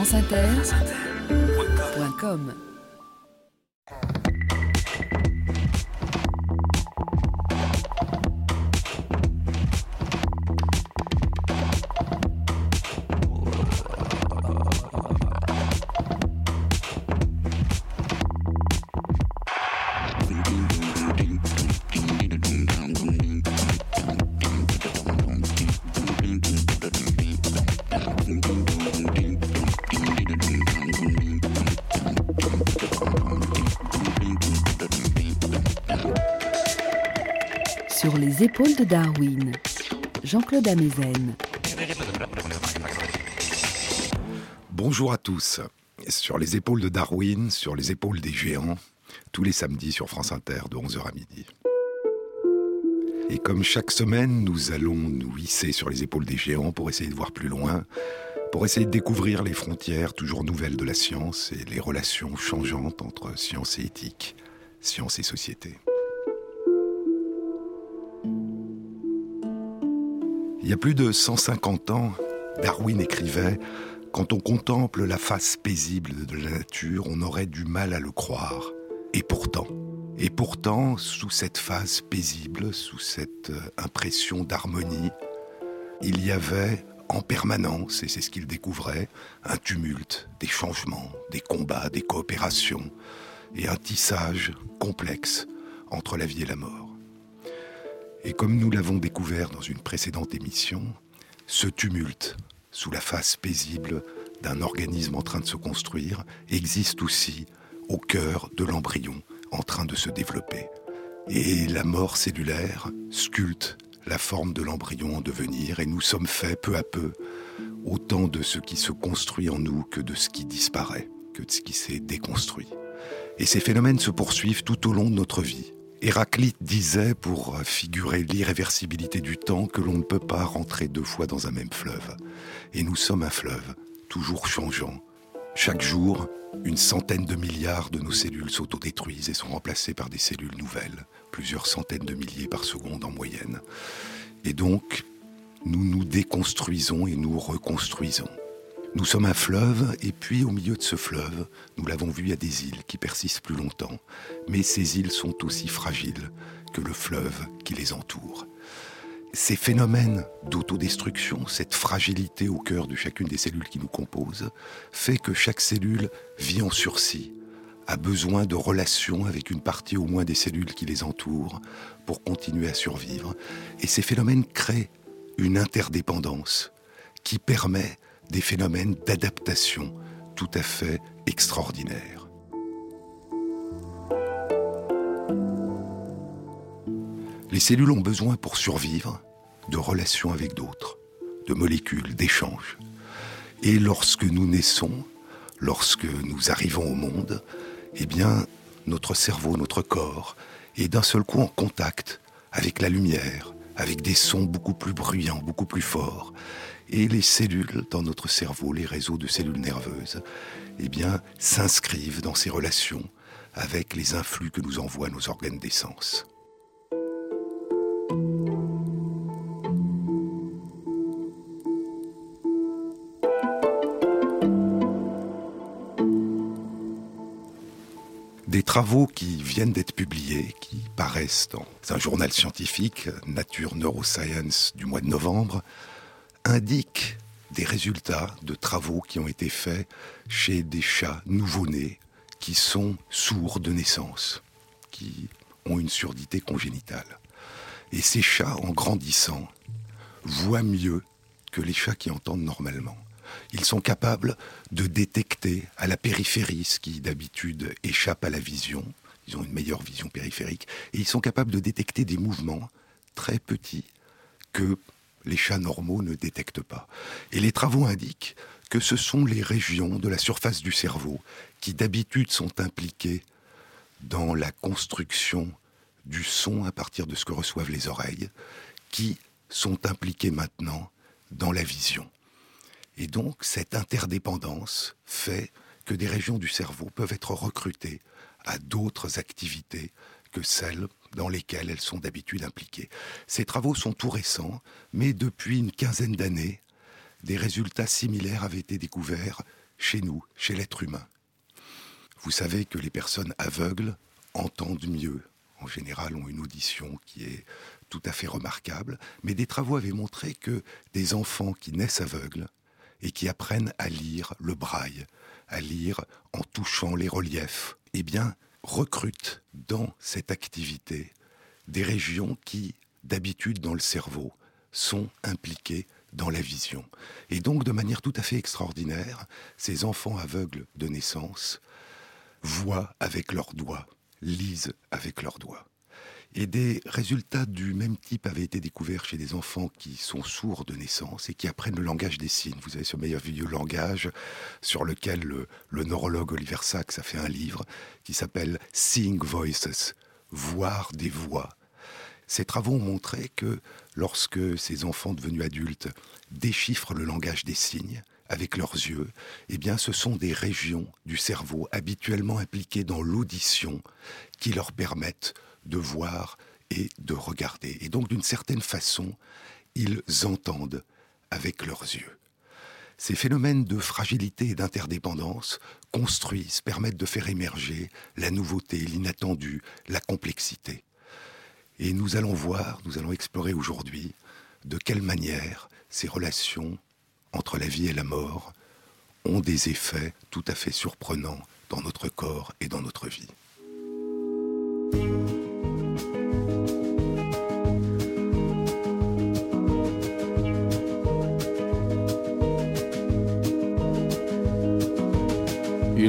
franceinter.com Sur les épaules de Darwin, Jean-Claude Amezen. Bonjour à tous. Sur les épaules de Darwin, sur les épaules des géants, tous les samedis sur France Inter de 11h à midi. Et comme chaque semaine, nous allons nous hisser sur les épaules des géants pour essayer de voir plus loin, pour essayer de découvrir les frontières toujours nouvelles de la science et les relations changeantes entre science et éthique, science et société. Il y a plus de 150 ans, Darwin écrivait Quand on contemple la face paisible de la nature, on aurait du mal à le croire. Et pourtant, et pourtant, sous cette face paisible, sous cette euh, impression d'harmonie, il y avait en permanence, et c'est ce qu'il découvrait, un tumulte, des changements, des combats, des coopérations, et un tissage complexe entre la vie et la mort. Et comme nous l'avons découvert dans une précédente émission, ce tumulte, sous la face paisible d'un organisme en train de se construire, existe aussi au cœur de l'embryon en train de se développer. Et la mort cellulaire sculpte la forme de l'embryon en devenir, et nous sommes faits peu à peu autant de ce qui se construit en nous que de ce qui disparaît, que de ce qui s'est déconstruit. Et ces phénomènes se poursuivent tout au long de notre vie. Héraclite disait, pour figurer l'irréversibilité du temps, que l'on ne peut pas rentrer deux fois dans un même fleuve. Et nous sommes un fleuve, toujours changeant. Chaque jour, une centaine de milliards de nos cellules s'autodétruisent et sont remplacées par des cellules nouvelles, plusieurs centaines de milliers par seconde en moyenne. Et donc, nous nous déconstruisons et nous reconstruisons. Nous sommes un fleuve, et puis au milieu de ce fleuve, nous l'avons vu, il y a des îles qui persistent plus longtemps. Mais ces îles sont aussi fragiles que le fleuve qui les entoure. Ces phénomènes d'autodestruction, cette fragilité au cœur de chacune des cellules qui nous composent, fait que chaque cellule vit en sursis, a besoin de relations avec une partie au moins des cellules qui les entourent pour continuer à survivre. Et ces phénomènes créent une interdépendance qui permet des phénomènes d'adaptation tout à fait extraordinaires. Les cellules ont besoin pour survivre de relations avec d'autres, de molécules, d'échanges. Et lorsque nous naissons, lorsque nous arrivons au monde, eh bien, notre cerveau, notre corps est d'un seul coup en contact avec la lumière, avec des sons beaucoup plus bruyants, beaucoup plus forts. Et les cellules dans notre cerveau, les réseaux de cellules nerveuses, eh bien, s'inscrivent dans ces relations avec les influx que nous envoient nos organes d'essence. Des travaux qui viennent d'être publiés, qui paraissent dans un journal scientifique, Nature Neuroscience du mois de novembre, indiquent des résultats de travaux qui ont été faits chez des chats nouveau-nés qui sont sourds de naissance, qui ont une surdité congénitale. Et ces chats, en grandissant, voient mieux que les chats qui entendent normalement. Ils sont capables de détecter à la périphérie ce qui d'habitude échappe à la vision. Ils ont une meilleure vision périphérique. Et ils sont capables de détecter des mouvements très petits que les chats normaux ne détectent pas. Et les travaux indiquent que ce sont les régions de la surface du cerveau qui d'habitude sont impliquées dans la construction du son à partir de ce que reçoivent les oreilles, qui sont impliquées maintenant dans la vision. Et donc cette interdépendance fait que des régions du cerveau peuvent être recrutées à d'autres activités que celles dans lesquelles elles sont d'habitude impliquées. Ces travaux sont tout récents, mais depuis une quinzaine d'années, des résultats similaires avaient été découverts chez nous, chez l'être humain. Vous savez que les personnes aveugles entendent mieux, en général ont une audition qui est tout à fait remarquable, mais des travaux avaient montré que des enfants qui naissent aveugles et qui apprennent à lire le braille, à lire en touchant les reliefs, eh bien, recrutent dans cette activité des régions qui, d'habitude dans le cerveau, sont impliquées dans la vision. Et donc, de manière tout à fait extraordinaire, ces enfants aveugles de naissance voient avec leurs doigts, lisent avec leurs doigts. Et des résultats du même type avaient été découverts chez des enfants qui sont sourds de naissance et qui apprennent le langage des signes. Vous avez ce meilleur vieux langage sur lequel le, neurologue Oliver Sacks a fait un livre qui s'appelle Seeing Voices, voir des voix. Ces travaux ont montré que lorsque ces enfants devenus adultes déchiffrent le langage des signes avec leurs yeux, eh bien ce sont des régions du cerveau habituellement impliquées dans l'audition qui leur permettent de voir et de regarder. Et donc d'une certaine façon, ils entendent avec leurs yeux. Ces phénomènes de fragilité et d'interdépendance construisent, permettent de faire émerger la nouveauté, l'inattendu, la complexité. Et nous allons voir, nous allons explorer aujourd'hui de quelle manière ces relations entre la vie et la mort ont des effets tout à fait surprenants dans notre corps et dans notre vie.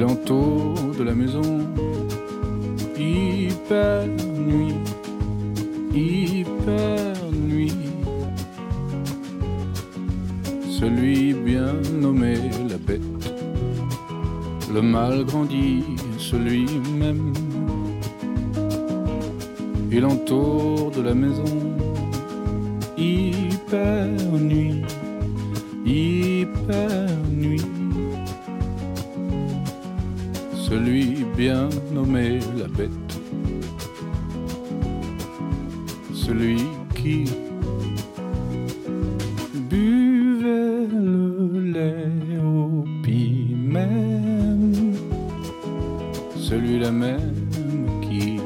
Il entoure de la maison, hyper nuit hyper nuit. Celui bien nommé la bête, le mal grandit, celui même. Il entoure de la maison, hyper nuit, hyper nuit. Celui bien nommé la bête. Celui qui buvait le lait au même, celui-là même qui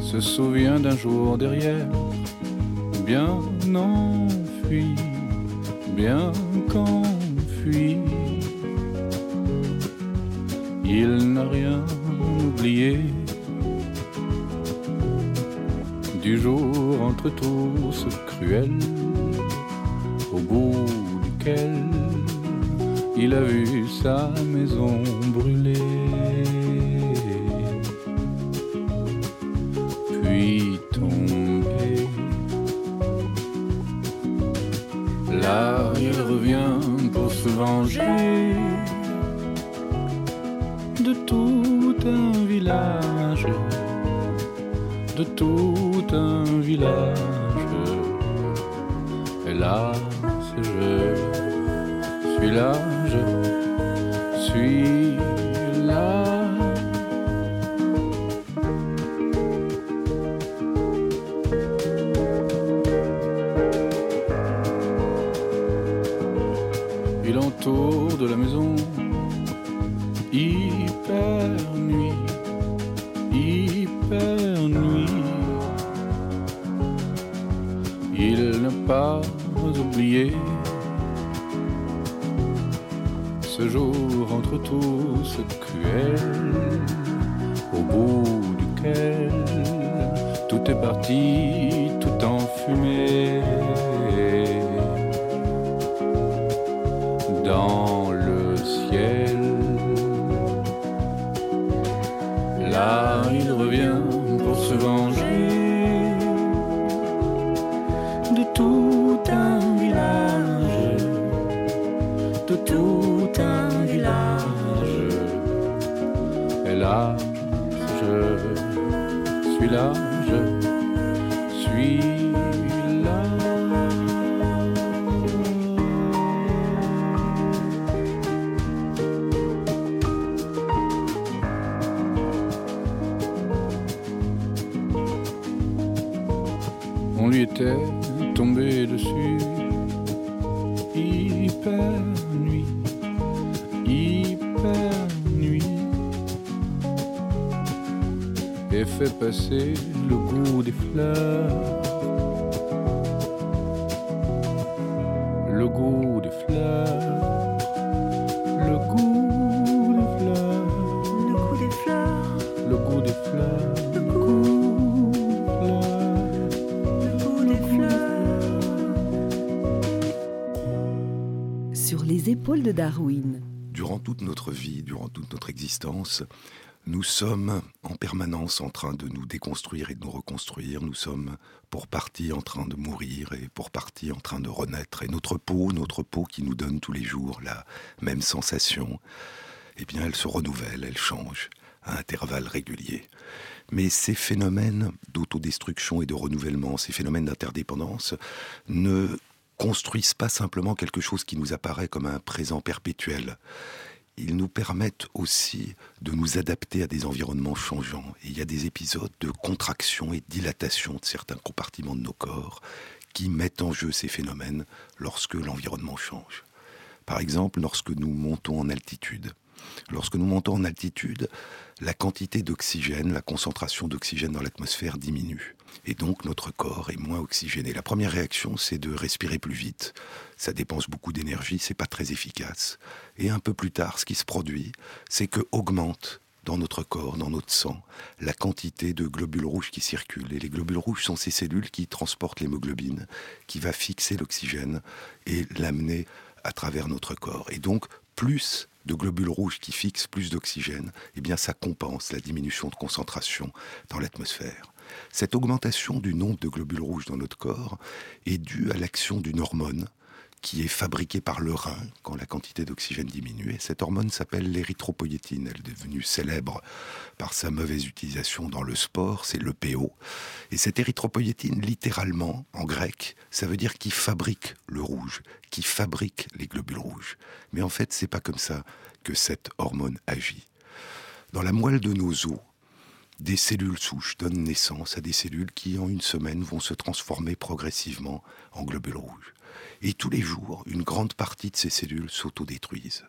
se souvient d'un jour derrière, Il n'a pas oublié ce jour entre tous cruel, au bout duquel tout est parti, tout en fumée. Passer le goût des fleurs. Le goût des fleurs. Le goût des fleurs. Le goût des fleurs. Le goût des fleurs. Le Le goût, goût des fleurs. le goût des fleurs. Sur les épaules de Darwin, Durant toute notre vie, durant toute notre existence, nous sommes permanence en train de nous déconstruire et de nous reconstruire. Nous sommes pour partie en train de mourir et pour partie en train de renaître. Et notre peau, notre peau qui nous donne tous les jours la même sensation, eh bien, elle se renouvelle, elle change à intervalles réguliers. Mais ces phénomènes d'autodestruction et de renouvellement, ces phénomènes d'interdépendance, ne construisent pas simplement quelque chose qui nous apparaît comme un présent perpétuel. Ils nous permettent aussi de nous adapter à des environnements changeants. Et il y a des épisodes de contraction et dilatation de certains compartiments de nos corps qui mettent en jeu ces phénomènes lorsque l'environnement change. Par exemple, lorsque nous montons en altitude. Lorsque nous montons en altitude, la quantité d'oxygène, la concentration d'oxygène dans l'atmosphère diminue. Et donc notre corps est moins oxygéné. La première réaction, c'est de respirer plus vite. Ça dépense beaucoup d'énergie, c'est pas très efficace. Et un peu plus tard, ce qui se produit, c'est que augmente dans notre corps, dans notre sang, la quantité de globules rouges qui circulent. Et les globules rouges sont ces cellules qui transportent l'hémoglobine, qui va fixer l'oxygène et l'amener à travers notre corps. Et donc, plus de globules rouges qui fixent plus d'oxygène, eh bien ça compense la diminution de concentration dans l'atmosphère. Cette augmentation du nombre de globules rouges dans notre corps est due à l'action d'une hormone qui est fabriquée par le rein quand la quantité d'oxygène diminue. Et cette hormone s'appelle l'érythropoïétine. Elle est devenue célèbre par sa mauvaise utilisation dans le sport, c'est l'EPO. Et cette érythropoïétine, littéralement, en grec, ça veut dire qui fabrique le rouge, qui fabrique les globules rouges. Mais en fait, c'est pas comme ça que cette hormone agit. Dans la moelle de nos os, des cellules souches donnent naissance à des cellules qui, en une semaine, vont se transformer progressivement en globules rouges. Et tous les jours, une grande partie de ces cellules s'autodétruisent.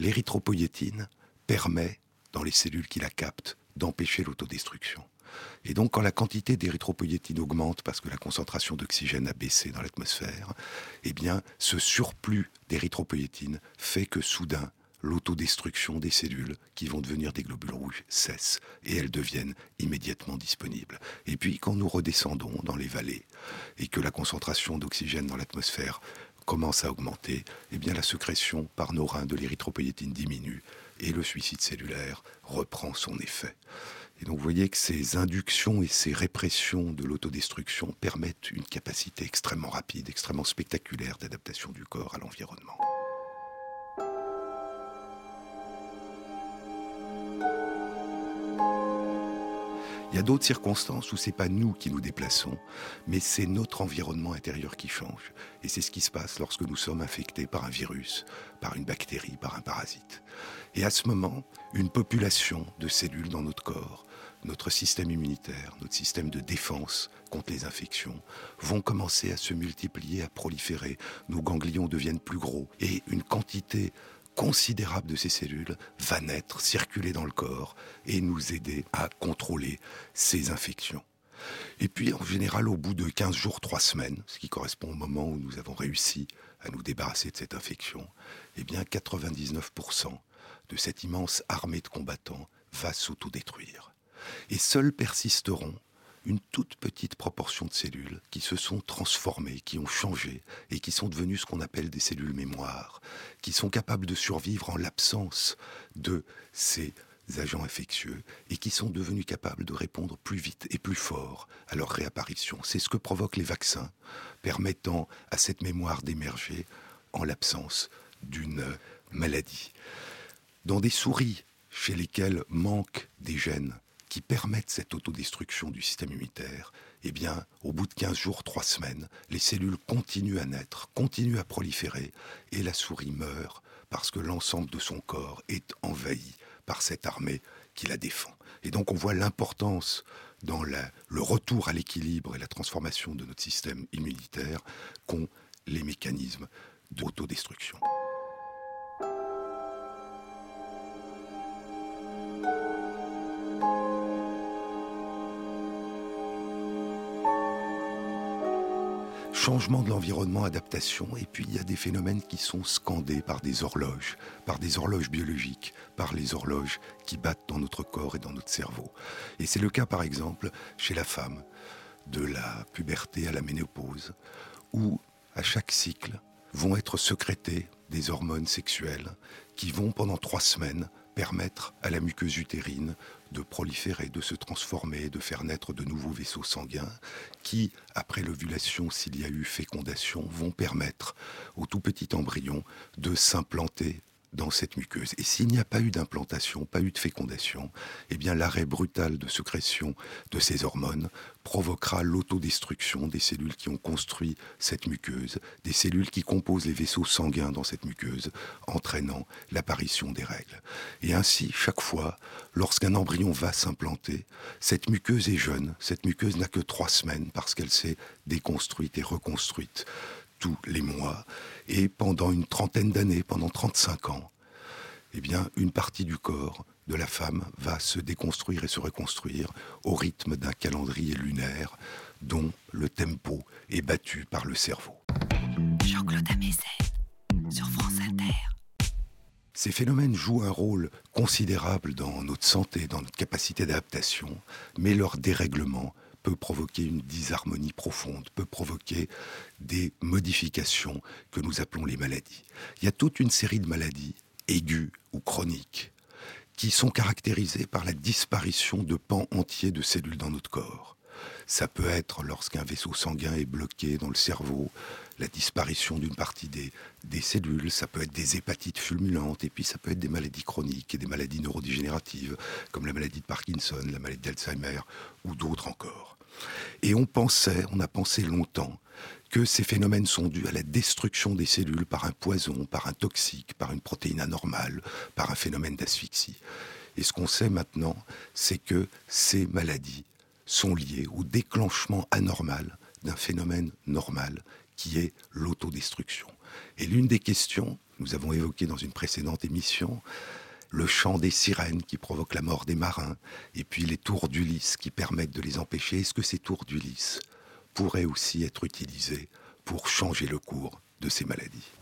L'érythropoïétine permet, dans les cellules qui la captent, d'empêcher l'autodestruction. Et donc, quand la quantité d'érythropoïétine augmente parce que la concentration d'oxygène a baissé dans l'atmosphère, eh bien, ce surplus d'érythropoïétine fait que soudain, l'autodestruction des cellules qui vont devenir des globules rouges cesse et elles deviennent immédiatement disponibles. Et puis quand nous redescendons dans les vallées et que la concentration d'oxygène dans l'atmosphère commence à augmenter, eh bien la sécrétion par nos reins de l'érythropoïétine diminue et le suicide cellulaire reprend son effet. Et donc vous voyez que ces inductions et ces répressions de l'autodestruction permettent une capacité extrêmement rapide, extrêmement spectaculaire d'adaptation du corps à l'environnement. Il y a d'autres circonstances où c'est pas nous qui nous déplaçons, mais c'est notre environnement intérieur qui change. Et c'est ce qui se passe lorsque nous sommes infectés par un virus, par une bactérie, par un parasite. Et à ce moment, une population de cellules dans notre corps, notre système immunitaire, notre système de défense contre les infections, vont commencer à se multiplier, à proliférer. Nos ganglions deviennent plus gros et une quantité considérable de ces cellules va naître, circuler dans le corps et nous aider à contrôler ces infections. Et puis, en général, au bout de 15 jours, 3 semaines, ce qui correspond au moment où nous avons réussi à nous débarrasser de cette infection, eh bien, 99% de cette immense armée de combattants va s'autodétruire. Et seuls persisteront une toute petite proportion de cellules qui se sont transformées, qui ont changé et qui sont devenues ce qu'on appelle des cellules mémoire, qui sont capables de survivre en l'absence de ces agents infectieux et qui sont devenus capables de répondre plus vite et plus fort à leur réapparition. C'est ce que provoquent les vaccins, permettant à cette mémoire d'émerger en l'absence d'une maladie. Dans des souris chez lesquelles manquent des gènes qui permettent cette autodestruction du système immunitaire, eh bien, au bout de 15 jours, 3 semaines, les cellules continuent à naître, continuent à proliférer, et la souris meurt parce que l'ensemble de son corps est envahi par cette armée qui la défend. Et donc on voit l'importance dans le retour à l'équilibre et la transformation de notre système immunitaire qu'ont les mécanismes d'autodestruction. Changement de l'environnement, adaptation, et puis il y a des phénomènes qui sont scandés par des horloges, par des horloges biologiques, par les horloges qui battent dans notre corps et dans notre cerveau. Et c'est le cas par exemple chez la femme, de la puberté à la ménopause, où à chaque cycle vont être sécrétées des hormones sexuelles qui vont pendant trois semaines permettre à la muqueuse utérine de proliférer, de se transformer, de faire naître de nouveaux vaisseaux sanguins qui, après l'ovulation, s'il y a eu fécondation, vont permettre au tout petit embryon de s'implanter dans cette muqueuse. Et s'il n'y a pas eu d'implantation, pas eu de fécondation, eh bien l'arrêt brutal de sécrétion de ces hormones provoquera l'autodestruction des cellules qui ont construit cette muqueuse, des cellules qui composent les vaisseaux sanguins dans cette muqueuse, entraînant l'apparition des règles. Et ainsi, chaque fois, lorsqu'un embryon va s'implanter, cette muqueuse est jeune, cette muqueuse n'a que trois semaines parce qu'elle s'est déconstruite et reconstruite tous les mois, et pendant une trentaine d'années, pendant 35 ans, eh bien, une partie du corps de la femme va se déconstruire et se reconstruire au rythme d'un calendrier lunaire dont le tempo est battu par le cerveau. Jean-Claude sur France Inter. Ces phénomènes jouent un rôle considérable dans notre santé, dans notre capacité d'adaptation, mais leur dérèglement peut provoquer une disharmonie profonde, peut provoquer des modifications que nous appelons les maladies. Il y a toute une série de maladies, aiguës ou chroniques, qui sont caractérisées par la disparition de pans entiers de cellules dans notre corps. Ça peut être lorsqu'un vaisseau sanguin est bloqué dans le cerveau, la disparition d'une partie des, cellules, ça peut être des hépatites fulminantes, et puis ça peut être des maladies chroniques et des maladies neurodégénératives, comme la maladie de Parkinson, la maladie d'Alzheimer, ou d'autres encore. Et on pensait, on a pensé longtemps, que ces phénomènes sont dus à la destruction des cellules par un poison, par un toxique, par une protéine anormale, par un phénomène d'asphyxie. Et ce qu'on sait maintenant, c'est que ces maladies sont liées au déclenchement anormal d'un phénomène normal qui est l'autodestruction. Et l'une des questions, nous avons évoqué dans une précédente émission, le chant des sirènes qui provoque la mort des marins, et puis les tours d'Ulysse qui permettent de les empêcher. Est-ce que ces tours d'Ulysse pourraient aussi être utilisés pour changer le cours de ces maladies?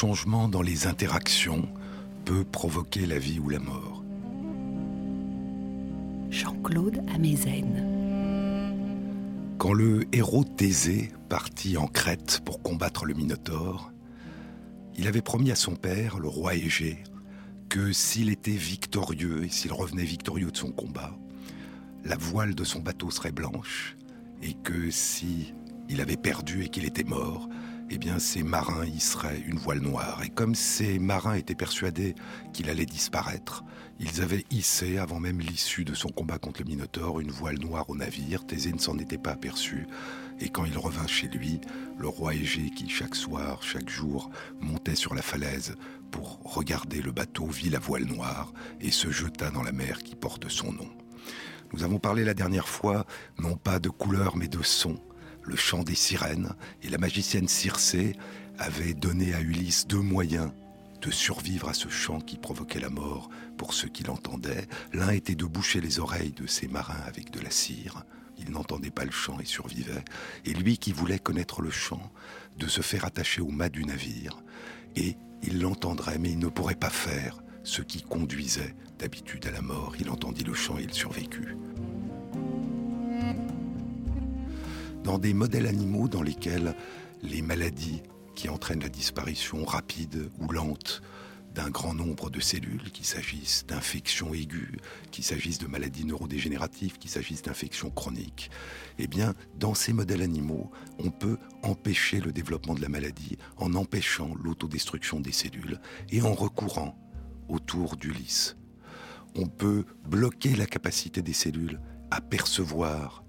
Changement dans les interactions peut provoquer la vie ou la mort. Jean-Claude Amezen. Quand le héros Thésée partit en Crète pour combattre le Minotaure, il avait promis à son père, le roi Égée, que s'il était victorieux et s'il revenait victorieux de son combat, la voile de son bateau serait blanche et que si il avait perdu et qu'il était mort, eh bien ces marins hisseraient une voile noire. Et comme ces marins étaient persuadés qu'il allait disparaître, ils avaient hissé, avant même l'issue de son combat contre le Minotaure, une voile noire au navire. Thésée ne s'en était pas aperçu. Et quand il revint chez lui, le roi Égée, qui chaque soir, chaque jour, montait sur la falaise pour regarder le bateau, vit la voile noire et se jeta dans la mer qui porte son nom. Nous avons parlé la dernière fois, non pas de couleur, mais de son le chant des sirènes, et la magicienne Circé avait donné à Ulysse deux moyens de survivre à ce chant qui provoquait la mort pour ceux qui l'entendaient. L'un était de boucher les oreilles de ces marins avec de la cire. Il n'entendait pas le chant et survivait. Et lui qui voulait connaître le chant, de se faire attacher au mât du navire. Et il l'entendrait, mais il ne pourrait pas faire ce qui conduisait d'habitude à la mort. Il entendit le chant et il survécut. Dans des modèles animaux dans lesquels les maladies qui entraînent la disparition rapide ou lente d'un grand nombre de cellules, qu'il s'agisse d'infections aiguës, qu'il s'agisse de maladies neurodégénératives, qu'il s'agisse d'infections chroniques, eh bien, dans ces modèles animaux, on peut empêcher le développement de la maladie en empêchant l'autodestruction des cellules et en recourant autour du lys. On peut bloquer la capacité des cellules à percevoir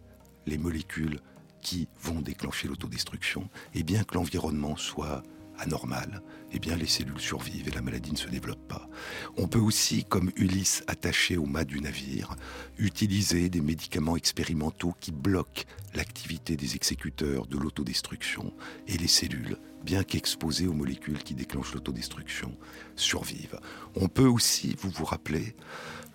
les molécules qui vont déclencher l'autodestruction, et bien que l'environnement soit anormal, eh bien les cellules survivent et la maladie ne se développe pas. On peut aussi, comme Ulysse attaché au mât du navire, utiliser des médicaments expérimentaux qui bloquent l'activité des exécuteurs de l'autodestruction et les cellules, bien qu'exposées aux molécules qui déclenchent l'autodestruction, survivent. On peut aussi, vous vous rappelez,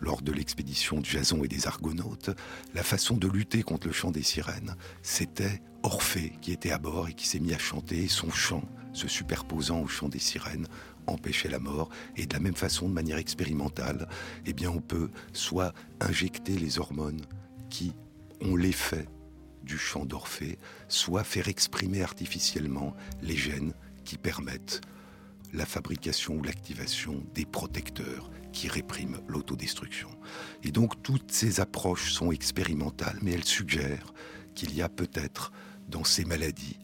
lors de l'expédition de Jason et des Argonautes, la façon de lutter contre le chant des sirènes, c'était Orphée qui était à bord et qui s'est mis à chanter, et son chant, se superposant au chant des sirènes, empêchait la mort. Et de la même façon, de manière expérimentale, eh bien, on peut soit injecter les hormones qui ont l'effet du chant d'Orphée, soit faire exprimer artificiellement les gènes qui permettent la fabrication ou l'activation des protecteurs qui répriment l'autodestruction. Et donc toutes ces approches sont expérimentales, mais elles suggèrent qu'il y a peut-être dans ces maladies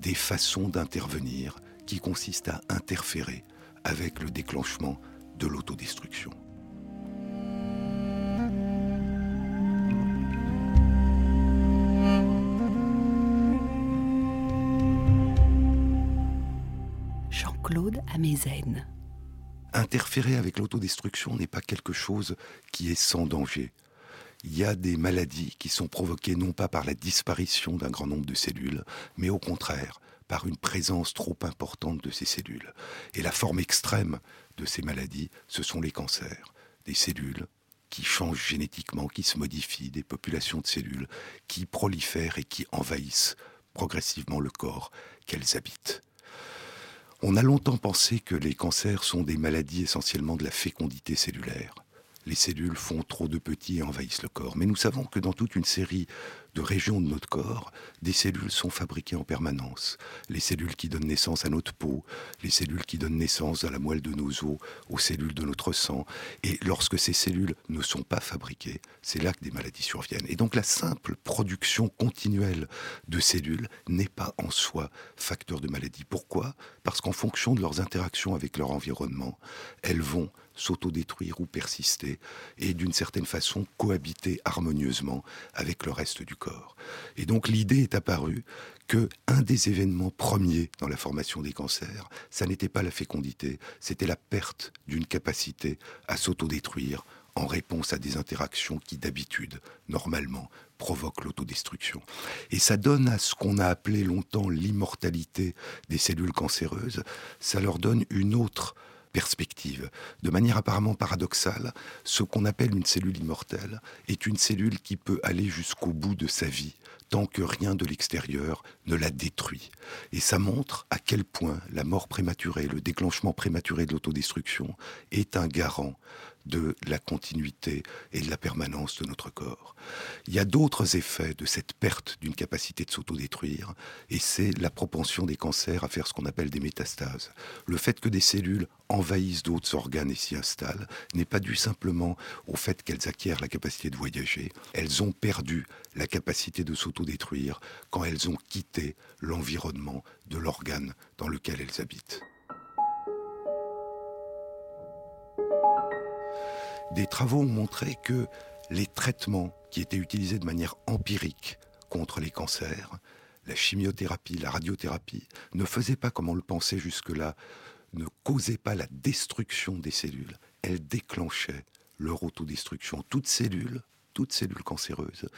des façons d'intervenir qui consistent à interférer avec le déclenchement de l'autodestruction. Jean-Claude Amezen. Interférer avec l'autodestruction n'est pas quelque chose qui est sans danger il y a des maladies qui sont provoquées non pas par la disparition d'un grand nombre de cellules, mais au contraire par une présence trop importante de ces cellules. Et la forme extrême de ces maladies, ce sont les cancers, des cellules qui changent génétiquement, qui se modifient, des populations de cellules qui prolifèrent et qui envahissent progressivement le corps qu'elles habitent. On a longtemps pensé que les cancers sont des maladies essentiellement de la fécondité cellulaire les cellules font trop de petits et envahissent le corps. Mais nous savons que dans toute une série de régions de notre corps, des cellules sont fabriquées en permanence. Les cellules qui donnent naissance à notre peau, les cellules qui donnent naissance à la moelle de nos os, aux cellules de notre sang. Et lorsque ces cellules ne sont pas fabriquées, c'est là que des maladies surviennent. Et donc la simple production continuelle de cellules n'est pas en soi facteur de maladie. Pourquoi? Parce qu'en fonction de leurs interactions avec leur environnement, elles vont s'autodétruire ou persister et d'une certaine façon cohabiter harmonieusement avec le reste du corps. Et donc l'idée est apparue que un des événements premiers dans la formation des cancers, ça n'était pas la fécondité, c'était la perte d'une capacité à s'autodétruire en réponse à des interactions qui d'habitude, normalement, provoquent l'autodestruction. Et ça donne à ce qu'on a appelé longtemps l'immortalité des cellules cancéreuses, ça leur donne une autre perspective. De manière apparemment paradoxale, ce qu'on appelle une cellule immortelle est une cellule qui peut aller jusqu'au bout de sa vie, tant que rien de l'extérieur ne la détruit. Et ça montre à quel point la mort prématurée, le déclenchement prématuré de l'autodestruction est un garant de la continuité et de la permanence de notre corps. Il y a d'autres effets de cette perte d'une capacité de s'autodétruire, et c'est la propension des cancers à faire ce qu'on appelle des métastases. Le fait que des cellules envahissent d'autres organes et s'y installent n'est pas dû simplement au fait qu'elles acquièrent la capacité de voyager, elles ont perdu la capacité de s'autodétruire quand elles ont quitté l'environnement de l'organe dans lequel elles habitent. Des travaux ont montré que les traitements qui étaient utilisés de manière empirique contre les cancers, la chimiothérapie, la radiothérapie, ne faisaient pas comme on le pensait jusque-là, ne causaient pas la destruction des cellules, elles déclenchaient leur autodestruction. Toute cellule, toute cellule cancéreuse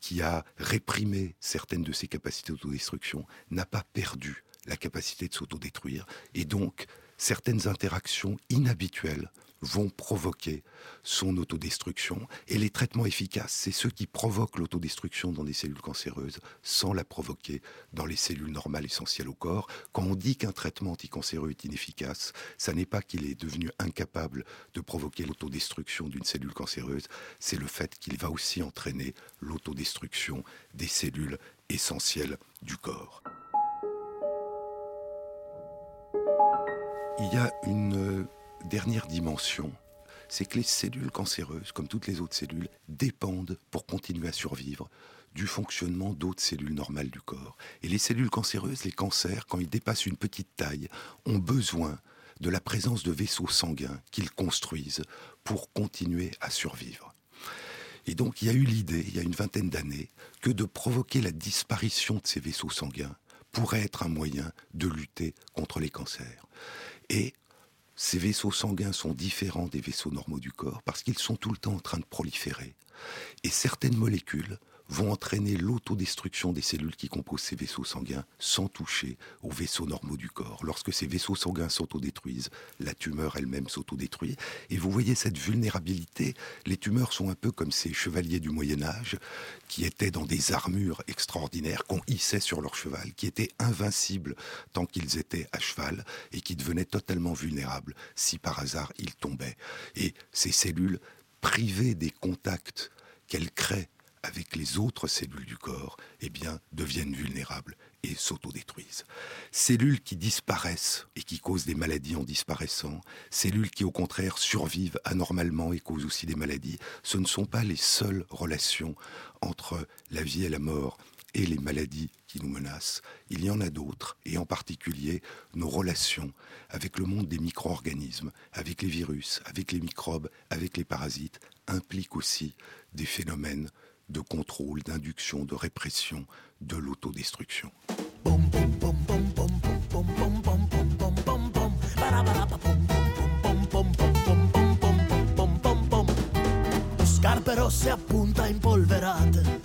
qui a réprimé certaines de ses capacités d'autodestruction n'a pas perdu la capacité de s'autodétruire. Et donc, certaines interactions inhabituelles vont provoquer son autodestruction. Et les traitements efficaces, c'est ceux qui provoquent l'autodestruction dans des cellules cancéreuses sans la provoquer dans les cellules normales essentielles au corps. Quand on dit qu'un traitement anticancéreux est inefficace, ça n'est pas qu'il est devenu incapable de provoquer l'autodestruction d'une cellule cancéreuse, c'est le fait qu'il va aussi entraîner l'autodestruction des cellules essentielles du corps. Il y a une dernière dimension, c'est que les cellules cancéreuses, comme toutes les autres cellules, dépendent, pour continuer à survivre, du fonctionnement d'autres cellules normales du corps. Et les cellules cancéreuses, les cancers, quand ils dépassent une petite taille, ont besoin de la présence de vaisseaux sanguins qu'ils construisent pour continuer à survivre. Et donc il y a eu l'idée, il y a une vingtaine d'années, que de provoquer la disparition de ces vaisseaux sanguins pourrait être un moyen de lutter contre les cancers. Et ces vaisseaux sanguins sont différents des vaisseaux normaux du corps parce qu'ils sont tout le temps en train de proliférer. Et certaines molécules vont entraîner l'autodestruction des cellules qui composent ces vaisseaux sanguins sans toucher aux vaisseaux normaux du corps. Lorsque ces vaisseaux sanguins s'autodétruisent, la tumeur elle-même s'autodétruit. Et vous voyez cette vulnérabilité. Les tumeurs sont un peu comme ces chevaliers du Moyen Âge qui étaient dans des armures extraordinaires qu'on hissait sur leur cheval, qui étaient invincibles tant qu'ils étaient à cheval et qui devenaient totalement vulnérables si par hasard ils tombaient. Et ces cellules privées des contacts qu'elles créent avec les autres cellules du corps, eh bien, deviennent vulnérables et s'autodétruisent. Cellules qui disparaissent et qui causent des maladies en disparaissant, cellules qui au contraire survivent anormalement et causent aussi des maladies, ce ne sont pas les seules relations entre la vie et la mort et les maladies qui nous menacent. Il y en a d'autres, et en particulier nos relations avec le monde des micro-organismes, avec les virus, avec les microbes, avec les parasites, impliquent aussi des phénomènes de contrôle, d'induction, de répression de l'autodestruction. Scarpe rosse a punta impolverate,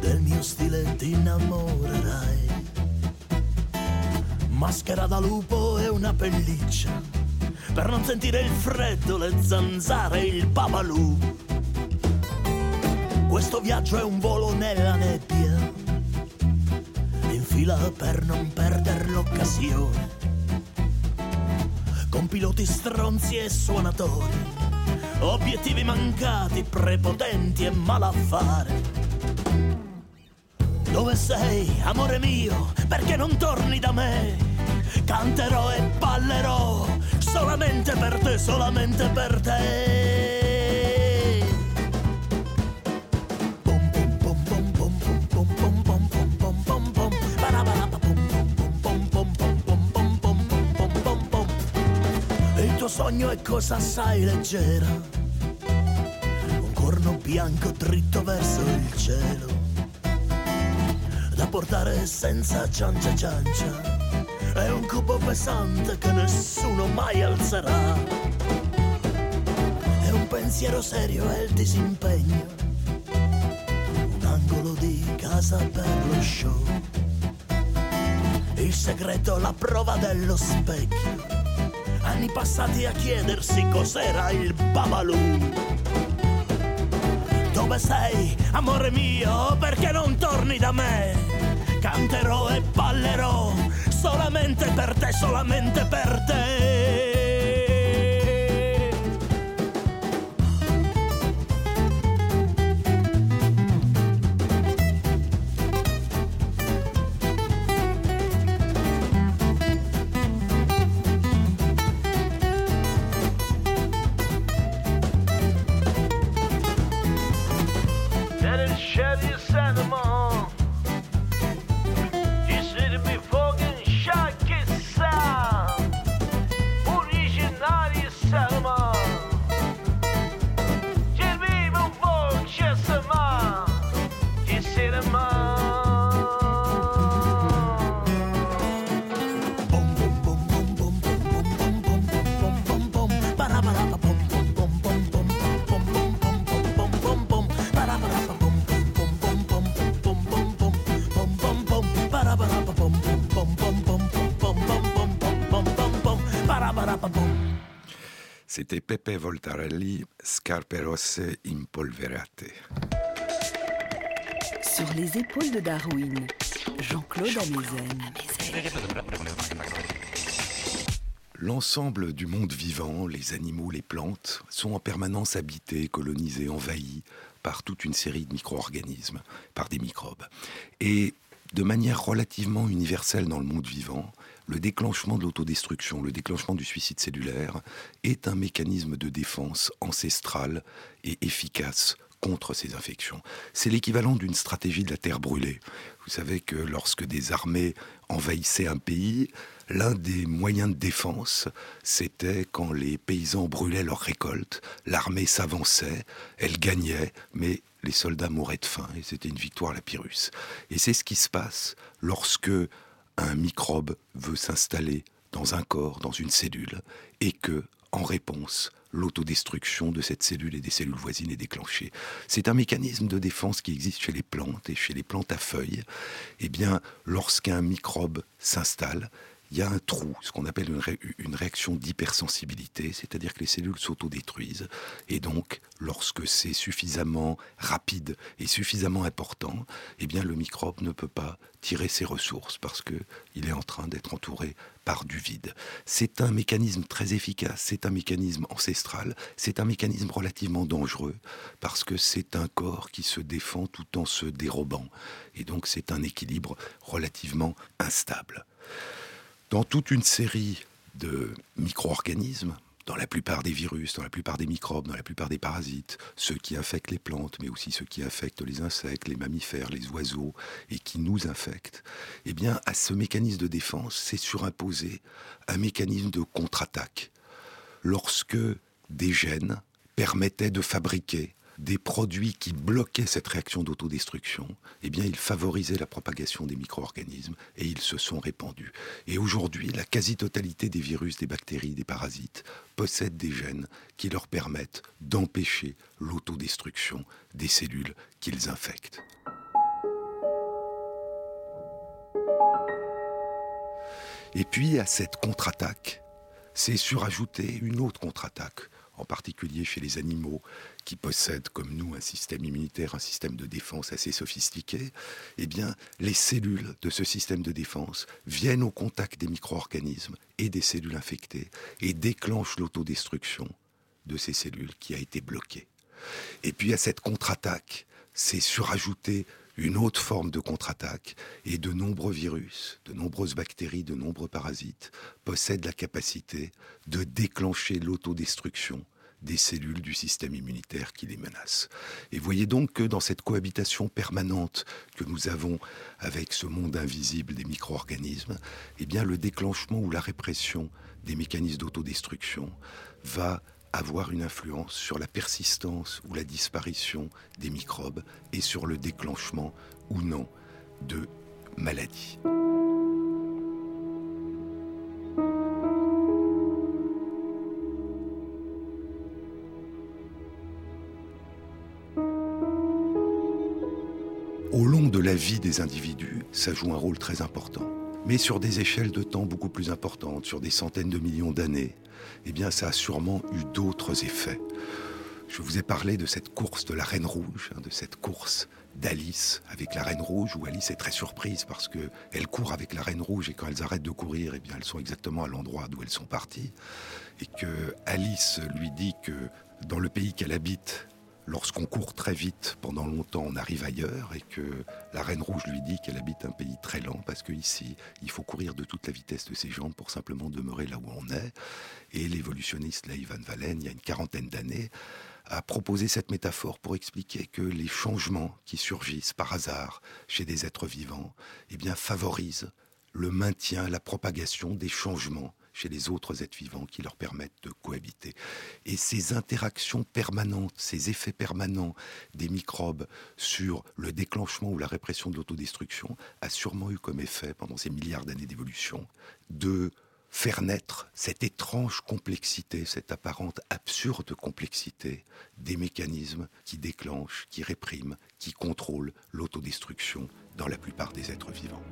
del mio stile ti. Maschera da lupo e una pelliccia, per non sentire il freddo, le zanzare e il babalù questo viaggio è un volo nella nebbia, in fila per non perdere l'occasione. Con piloti stronzi e suonatori, obiettivi mancati, prepotenti e malaffare. Dove sei, amore mio? Perché non torni da me? Canterò e ballerò solamente per te, solamente per te. Sogno è cosa assai leggera. Un corno bianco dritto verso il cielo. Da portare senza ciancia ciancia. È un cubo pesante che nessuno mai alzerà. È un pensiero serio è il disimpegno. Un angolo di casa per lo show. Il segreto, la prova dello specchio anni passati a chiedersi cos'era il Babaloo. Dove sei, amore mio, perché non torni da me? Canterò e ballerò solamente per te, solamente per te. C'était Pepe Voltarelli, Scarpe rosse impolverate. Sur les épaules de Darwin, Jean-Claude Amezen. L'ensemble du monde vivant, les animaux, les plantes, sont en permanence habités, colonisés, envahis par toute une série de micro-organismes, par des microbes. Et de manière relativement universelle dans le monde vivant, le déclenchement de l'autodestruction, le déclenchement du suicide cellulaire est un mécanisme de défense ancestral et efficace contre ces infections. C'est l'équivalent d'une stratégie de la terre brûlée. Vous savez que lorsque des armées envahissaient un pays, l'un des moyens de défense, c'était quand les paysans brûlaient leurs récoltes, l'armée s'avançait, elle gagnait, mais les soldats mouraient de faim et c'était une victoire à la Pyrrhus. Et c'est ce qui se passe lorsque un microbe veut s'installer dans un corps, dans une cellule, et que, en réponse, l'autodestruction de cette cellule et des cellules voisines est déclenchée. C'est un mécanisme de défense qui existe chez les plantes et chez les plantes à feuilles. Eh bien, lorsqu'un microbe s'installe, il y a un trou, ce qu'on appelle une, réaction d'hypersensibilité, c'est-à-dire que les cellules s'autodétruisent. Et donc, lorsque c'est suffisamment rapide et suffisamment important, eh bien, le microbe ne peut pas tirer ses ressources parce qu'il est en train d'être entouré par du vide. C'est un mécanisme très efficace, c'est un mécanisme ancestral, c'est un mécanisme relativement dangereux parce que c'est un corps qui se défend tout en se dérobant. Et donc, c'est un équilibre relativement instable dans toute une série de micro-organismes, dans la plupart des virus, dans la plupart des microbes, dans la plupart des parasites, ceux qui infectent les plantes, mais aussi ceux qui infectent les insectes, les mammifères, les oiseaux, et qui nous infectent, eh bien, à ce mécanisme de défense, c'est surimposé un mécanisme de contre-attaque. Lorsque des gènes permettaient de fabriquer des produits qui bloquaient cette réaction d'autodestruction, eh bien, ils favorisaient la propagation des micro-organismes et ils se sont répandus. Et aujourd'hui, la quasi-totalité des virus, des bactéries, des parasites possèdent des gènes qui leur permettent d'empêcher l'autodestruction des cellules qu'ils infectent. Et puis, à cette contre-attaque, c'est surajouter une autre contre-attaque en particulier chez les animaux qui possèdent comme nous un système immunitaire, un système de défense assez sophistiqué, eh bien les cellules de ce système de défense viennent au contact des micro-organismes et des cellules infectées et déclenchent l'autodestruction de ces cellules qui a été bloquée. Et puis à cette contre-attaque, c'est surajouter une autre forme de contre-attaque et de nombreux virus, de nombreuses bactéries, de nombreux parasites possèdent la capacité de déclencher l'autodestruction des cellules du système immunitaire qui les menacent. Et voyez donc que dans cette cohabitation permanente que nous avons avec ce monde invisible des micro-organismes, eh bien le déclenchement ou la répression des mécanismes d'autodestruction va avoir une influence sur la persistance ou la disparition des microbes et sur le déclenchement ou non de maladies. Au long de la vie des individus, ça joue un rôle très important. Mais sur des échelles de temps beaucoup plus importantes, sur des centaines de millions d'années, eh bien ça a sûrement eu d'autres effets. Je vous ai parlé de cette course de la Reine Rouge, hein, de cette course d'Alice avec la Reine Rouge, où Alice est très surprise parce qu'elle court avec la Reine Rouge et quand elles arrêtent de courir, eh elles sont exactement à l'endroit d'où elles sont parties. Et que Alice lui dit que dans le pays qu'elle habite, lorsqu'on court très vite pendant longtemps, on arrive ailleurs et que la Reine Rouge lui dit qu'elle habite un pays très lent parce qu'ici, il faut courir de toute la vitesse de ses jambes pour simplement demeurer là où on est. Et l'évolutionniste Leigh Van Valen, il y a une quarantaine d'années, a proposé cette métaphore pour expliquer que les changements qui surgissent par hasard chez des êtres vivants, eh bien, favorisent le maintien, la propagation des changements chez les autres êtres vivants qui leur permettent de cohabiter. Et ces interactions permanentes, ces effets permanents des microbes sur le déclenchement ou la répression de l'autodestruction a sûrement eu comme effet, pendant ces milliards d'années d'évolution, de faire naître cette étrange complexité, cette apparente absurde complexité des mécanismes qui déclenchent, qui répriment, qui contrôlent l'autodestruction dans la plupart des êtres vivants.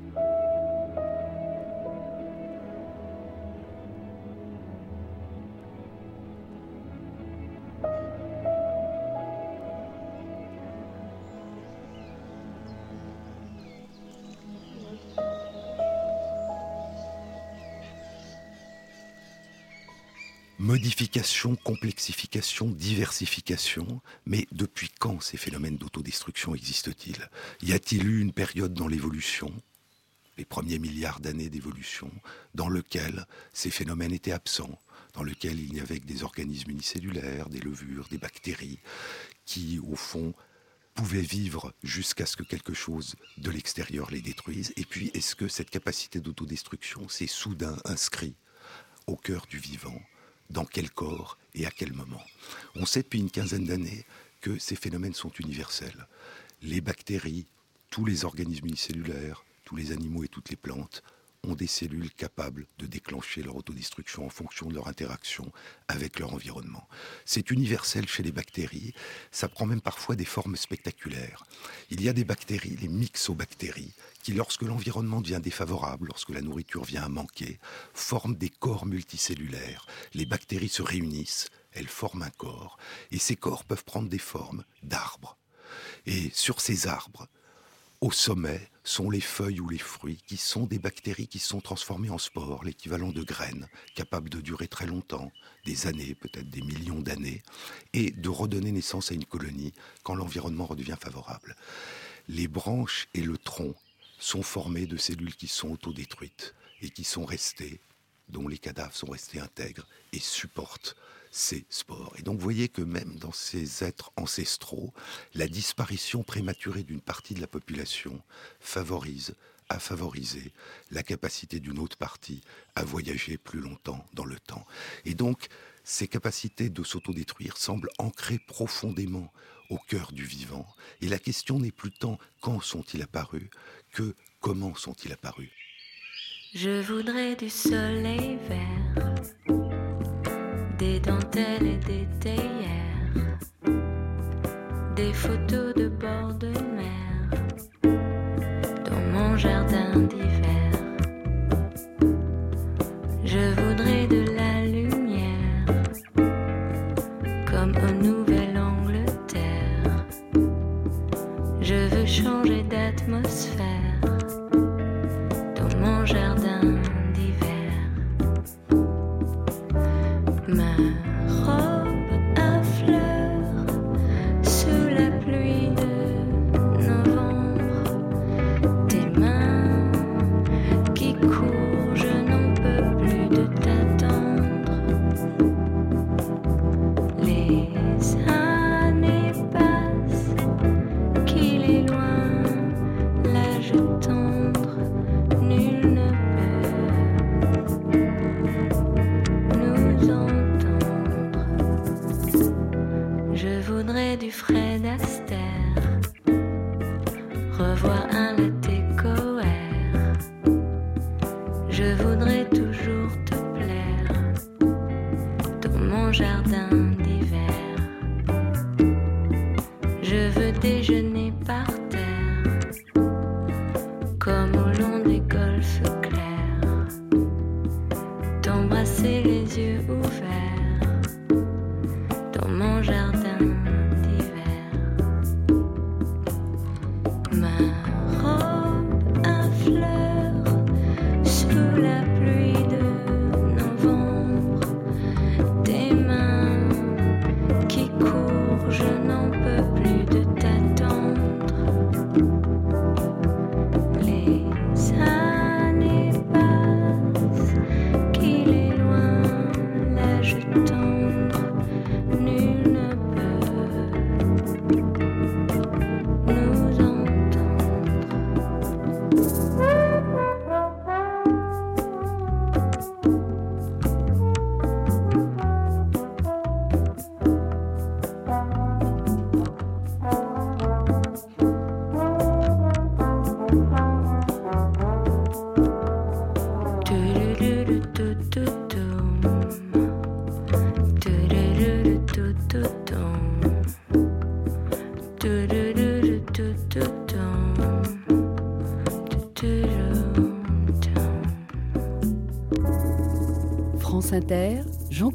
Modification, complexification, diversification. Mais depuis quand ces phénomènes d'autodestruction existent-ils? Y a-t-il eu une période dans l'évolution, les premiers milliards d'années d'évolution, dans lequel ces phénomènes étaient absents, dans lequel il n'y avait que des organismes unicellulaires, des levures, des bactéries, qui, au fond, pouvaient vivre jusqu'à ce que quelque chose de l'extérieur les détruise? Et puis, est-ce que cette capacité d'autodestruction s'est soudain inscrite au cœur du vivant? Dans quel corps et à quel moment. On sait depuis une quinzaine d'années que ces phénomènes sont universels. Les bactéries, tous les organismes unicellulaires, tous les animaux et toutes les plantes ont des cellules capables de déclencher leur autodestruction en fonction de leur interaction avec leur environnement. C'est universel chez les bactéries, ça prend même parfois des formes spectaculaires. Il y a des bactéries, les myxobactéries, qui, lorsque l'environnement devient défavorable, lorsque la nourriture vient à manquer, forment des corps multicellulaires. Les bactéries se réunissent, elles forment un corps, et ces corps peuvent prendre des formes d'arbres. Et sur ces arbres, au sommet sont les feuilles ou les fruits qui sont des bactéries qui sont transformées en spores, l'équivalent de graines, capables de durer très longtemps, des années, peut-être des millions d'années, et de redonner naissance à une colonie quand l'environnement redevient favorable. Les branches et le tronc sont formés de cellules qui sont autodétruites et qui sont restées, dont les cadavres sont restés intègres et supportent ces spores. Et donc vous voyez que même dans ces êtres ancestraux, la disparition prématurée d'une partie de la population favorise à favoriser la capacité d'une autre partie à voyager plus longtemps dans le temps. Et donc, ces capacités de s'autodétruire semblent ancrées profondément au cœur du vivant. Et la question n'est plus tant quand sont-ils apparus que comment sont-ils apparus. Je voudrais du soleil vert dentelles et des théières, des photos de bord de mer dans mon jardin d'hiver. life.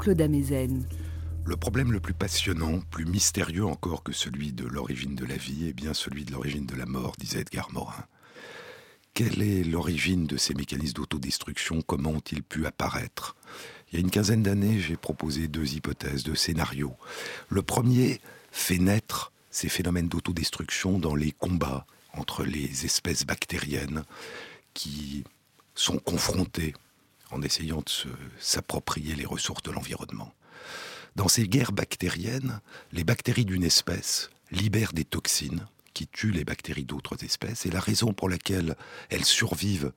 Jean-Claude. Le problème le plus passionnant, plus mystérieux encore que celui de l'origine de la vie, est bien celui de l'origine de la mort, disait Edgar Morin. Quelle est l'origine de ces mécanismes d'autodestruction? Comment ont-ils pu apparaître? Il y a une quinzaine d'années, j'ai proposé deux hypothèses, deux scénarios. Le premier fait naître ces phénomènes d'autodestruction dans les combats entre les espèces bactériennes qui sont confrontées en essayant de s'approprier les ressources de l'environnement. Dans ces guerres bactériennes, les bactéries d'une espèce libèrent des toxines qui tuent les bactéries d'autres espèces. Et la raison pour laquelle elles survivent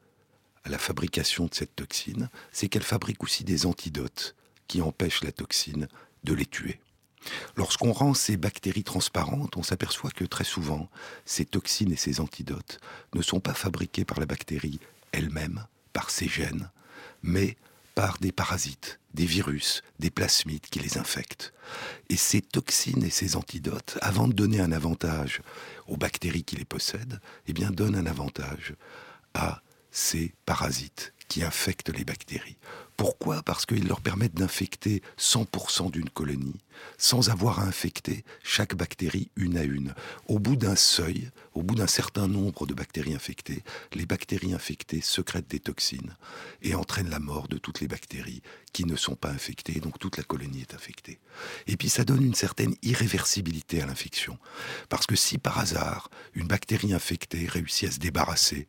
à la fabrication de cette toxine, c'est qu'elles fabriquent aussi des antidotes qui empêchent la toxine de les tuer. Lorsqu'on rend ces bactéries transparentes, on s'aperçoit que très souvent, ces toxines et ces antidotes ne sont pas fabriqués par la bactérie elle-même, par ses gènes, mais par des parasites, des virus, des plasmides qui les infectent. Et ces toxines et ces antidotes, avant de donner un avantage aux bactéries qui les possèdent, eh bien donnent un avantage à ces parasites qui infectent les bactéries. Pourquoi? Parce qu'ils leur permettent d'infecter 100% d'une colonie sans avoir à infecter chaque bactérie une à une. Au bout d'un seuil, au bout d'un certain nombre de bactéries infectées, les bactéries infectées secrètent des toxines et entraînent la mort de toutes les bactéries qui ne sont pas infectées, donc toute la colonie est infectée. Et puis ça donne une certaine irréversibilité à l'infection. Parce que si par hasard une bactérie infectée réussit à se débarrasser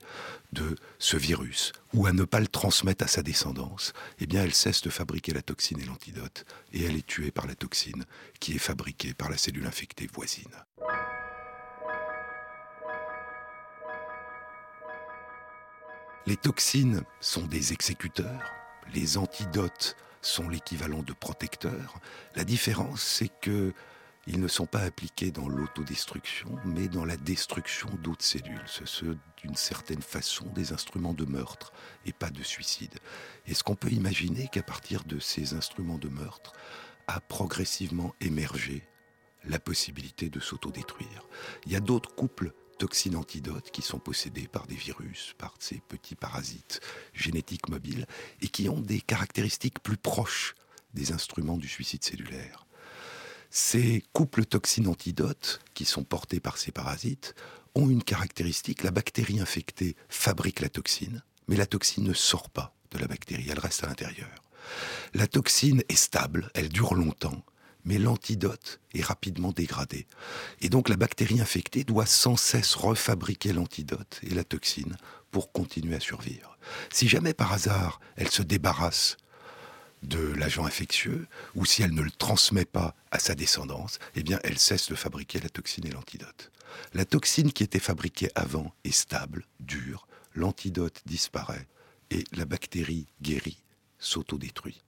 de ce virus ou à ne pas le transmettre à sa descendance, eh bien elle cesse de fabriquer la toxine et l'antidote et elle est tuée par la toxine qui est fabriquée par la cellule infectée voisine. Les toxines sont des exécuteurs, les antidotes sont l'équivalent de protecteurs. La différence, c'est que ils ne sont pas appliqués dans l'autodestruction, mais dans la destruction d'autres cellules. Ce sont d'une certaine façon des instruments de meurtre et pas de suicide. Est-ce qu'on peut imaginer qu'à partir de ces instruments de meurtre a progressivement émergé la possibilité de s'autodétruire? Il y a d'autres couples toxines-antidotes qui sont possédés par des virus, par ces petits parasites génétiques mobiles et qui ont des caractéristiques plus proches des instruments du suicide cellulaire. Ces couples toxines-antidotes qui sont portés par ces parasites ont une caractéristique, la bactérie infectée fabrique la toxine, mais la toxine ne sort pas de la bactérie, elle reste à l'intérieur. La toxine est stable, elle dure longtemps, mais l'antidote est rapidement dégradé. Et donc la bactérie infectée doit sans cesse refabriquer l'antidote et la toxine pour continuer à survivre. Si jamais par hasard elle se débarrasse de l'agent infectieux, ou si elle ne le transmet pas à sa descendance, eh bien elle cesse de fabriquer la toxine et l'antidote. La toxine qui était fabriquée avant est stable, dure, l'antidote disparaît, et la bactérie guérie s'autodétruit.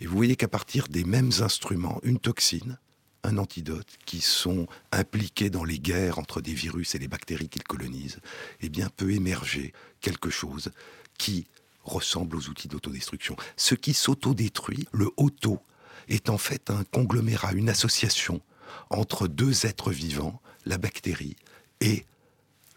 Et vous voyez qu'à partir des mêmes instruments, une toxine, un antidote, qui sont impliqués dans les guerres entre des virus et les bactéries qu'ils colonisent, eh bien peut émerger quelque chose qui ressemble aux outils d'autodestruction. Ce qui s'autodétruit, le auto, est en fait un conglomérat, une association entre deux êtres vivants, la bactérie et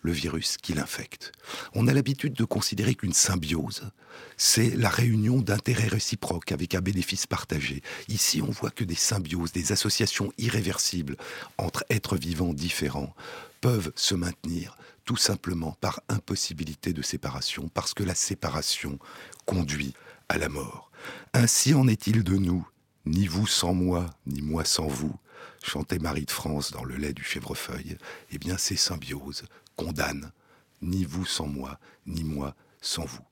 le virus qui l'infecte. On a l'habitude de considérer qu'une symbiose, c'est la réunion d'intérêts réciproques avec un bénéfice partagé. Ici, on voit que des symbioses, des associations irréversibles entre êtres vivants différents peuvent se maintenir tout simplement par impossibilité de séparation, parce que la séparation conduit à la mort. Ainsi en est-il de nous, ni vous sans moi, ni moi sans vous, chantait Marie de France dans Le lait du chèvrefeuille. Eh bien, ces symbioses condamnent ni vous sans moi, ni moi sans vous.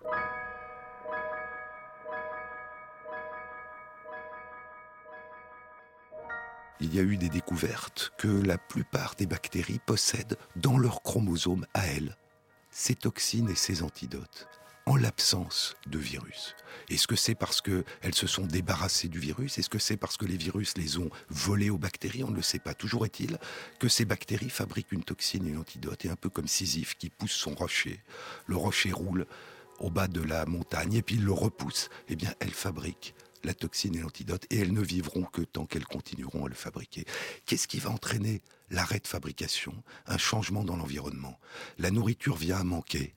Il y a eu des découvertes que la plupart des bactéries possèdent dans leurs chromosomes à elles ces toxines et ces antidotes en l'absence de virus. Est-ce que c'est parce qu'elles se sont débarrassées du virus? Est-ce que c'est parce que les virus les ont volés aux bactéries? On ne le sait pas. Toujours est-il que ces bactéries fabriquent une toxine et une antidote, et un peu comme Sisyphe qui pousse son rocher. Le rocher roule au bas de la montagne et puis il le repousse. Eh bien, elles fabriquent la toxine et l'antidote, et elles ne vivront que tant qu'elles continueront à le fabriquer. Qu'est-ce qui va entraîner l'arrêt de fabrication, un changement dans l'environnement? La nourriture vient à manquer,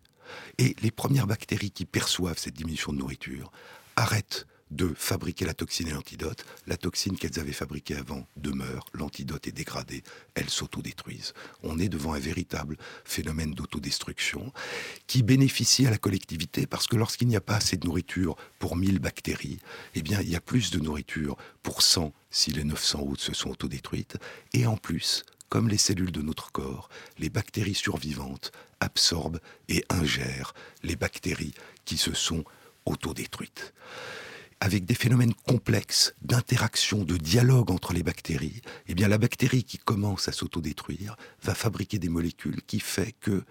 et les premières bactéries qui perçoivent cette diminution de nourriture arrêtent de fabriquer la toxine et l'antidote. La toxine qu'elles avaient fabriquée avant demeure, l'antidote est dégradé, elles s'autodétruisent. On est devant un véritable phénomène d'autodestruction qui bénéficie à la collectivité parce que lorsqu'il n'y a pas assez de nourriture pour 1000 bactéries, eh bien, il y a plus de nourriture pour 100 si les 900 autres se sont autodétruites. Et en plus, comme les cellules de notre corps, les bactéries survivantes absorbent et ingèrent les bactéries qui se sont autodétruites avec des phénomènes complexes d'interaction, de dialogue entre les bactéries, eh bien la bactérie qui commence à s'autodétruire va fabriquer des molécules qui fait que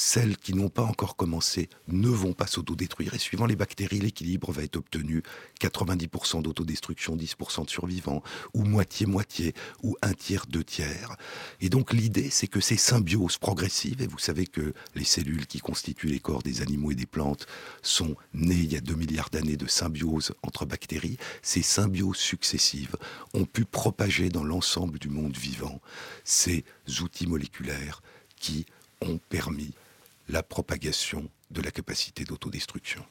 celles qui n'ont pas encore commencé ne vont pas s'autodétruire. Et suivant les bactéries, l'équilibre va être obtenu 90% d'autodestruction, 10% de survivants, ou moitié-moitié, ou un tiers, deux tiers. Et donc l'idée, c'est que ces symbioses progressives, et vous savez que les cellules qui constituent les corps des animaux et des plantes sont nées il y a 2 milliards d'années de symbiose entre bactéries, ces symbioses successives ont pu propager dans l'ensemble du monde vivant ces outils moléculaires qui ont permis la propagation de la capacité d'autodestruction.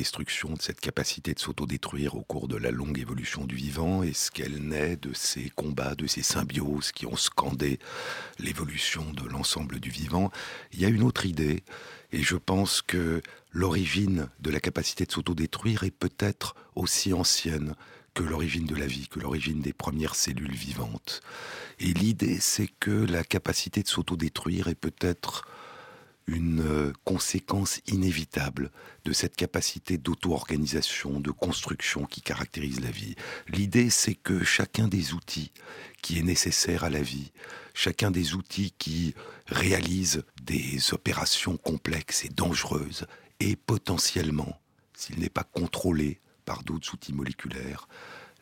De cette capacité de s'autodétruire au cours de la longue évolution du vivant Est-ce qu'elle naît de ces combats, de ces symbioses qui ont scandé l'évolution de l'ensemble du vivant Il y a une autre idée, et je pense que l'origine de la capacité de s'autodétruire est peut-être aussi ancienne que l'origine de la vie, que l'origine des premières cellules vivantes. Et l'idée, c'est que la capacité de s'autodétruire est peut-être une euh, conséquence inévitable de cette capacité d'auto-organisation, de construction qui caractérise la vie. L'idée, c'est que chacun des outils qui est nécessaire à la vie, chacun des outils qui réalisent des opérations complexes et dangereuses, est potentiellement, s'il n'est pas contrôlé par d'autres outils moléculaires,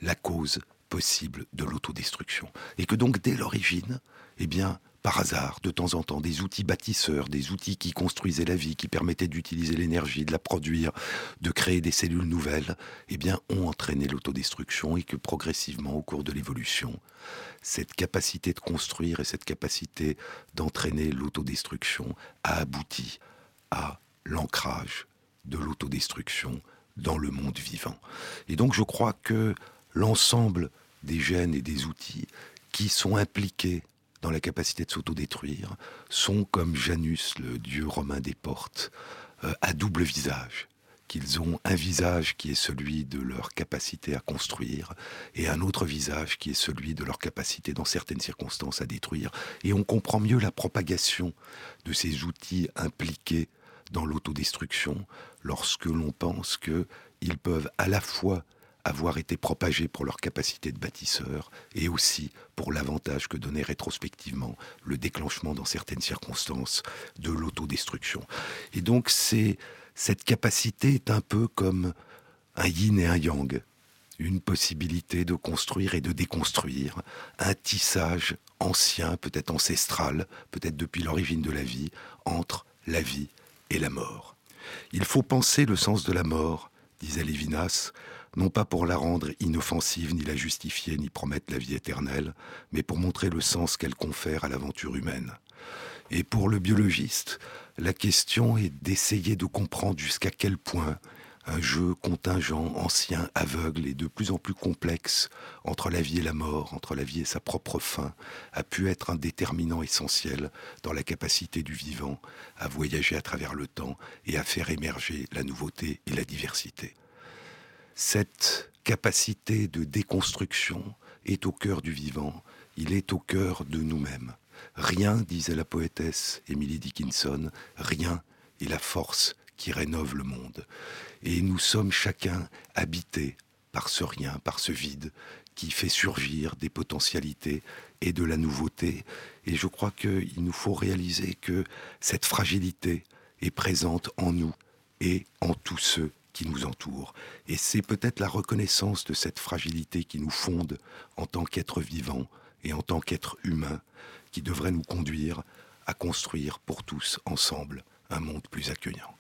la cause possible de l'autodestruction. Et que donc, dès l'origine, eh bien, par hasard, de temps en temps, des outils bâtisseurs, des outils qui construisaient la vie, qui permettaient d'utiliser l'énergie, de la produire, de créer des cellules nouvelles, eh bien, ont entraîné l'autodestruction et que progressivement, au cours de l'évolution, cette capacité de construire et cette capacité d'entraîner l'autodestruction a abouti à l'ancrage de l'autodestruction dans le monde vivant. Et donc, je crois que l'ensemble des gènes et des outils qui sont impliqués dans la capacité de s'autodétruire sont comme Janus, le dieu romain des portes, euh, à double visage qu'ils ont un visage qui est celui de leur capacité à construire et un autre visage qui est celui de leur capacité dans certaines circonstances à détruire. Et on comprend mieux la propagation de ces outils impliqués dans l'autodestruction lorsque l'on pense qu'ils peuvent à la fois avoir été propagés pour leur capacité de bâtisseur et aussi pour l'avantage que donnait rétrospectivement le déclenchement dans certaines circonstances de l'autodestruction. Et donc c'est cette capacité est un peu comme un yin et un yang, une possibilité de construire et de déconstruire, un tissage ancien, peut-être ancestral, peut-être depuis l'origine de la vie, entre la vie et la mort. Il faut penser le sens de la mort, disait Lévinas, non pas pour la rendre inoffensive, ni la justifier, ni promettre la vie éternelle, mais pour montrer le sens qu'elle confère à l'aventure humaine. Et pour le biologiste, la question est d'essayer de comprendre jusqu'à quel point un jeu contingent, ancien, aveugle et de plus en plus complexe entre la vie et la mort, entre la vie et sa propre fin, a pu être un déterminant essentiel dans la capacité du vivant à voyager à travers le temps et à faire émerger la nouveauté et la diversité. Cette capacité de déconstruction est au cœur du vivant, il est au cœur de nous-mêmes. Rien, disait la poétesse Emily Dickinson, rien est la force qui rénove le monde. Et nous sommes chacun habités par ce rien, par ce vide qui fait surgir des potentialités et de la nouveauté. Et je crois qu'il nous faut réaliser que cette fragilité est présente en nous et en tous ceux qui nous entoure. Et c'est peut-être la reconnaissance de cette fragilité qui nous fonde en tant qu'être vivant et en tant qu'être humain qui devrait nous conduire à construire pour tous ensemble un monde plus accueillant.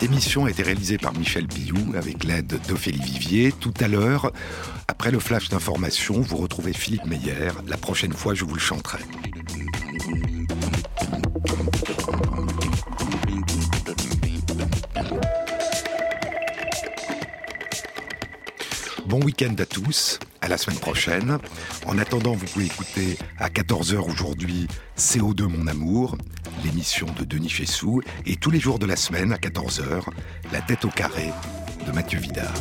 Cette émission a été réalisée par Michel Pillou avec l'aide d'Ophélie Vivier. Tout à l'heure, après le flash d'information, vous retrouvez Philippe Meyer. La prochaine fois, je vous le chanterai. Bon week-end à tous, à la semaine prochaine. En attendant, vous pouvez écouter à 14h aujourd'hui CO2 Mon Amour, l'émission de Denis Chessou, et tous les jours de la semaine à 14h, La tête au carré de Mathieu Vidard.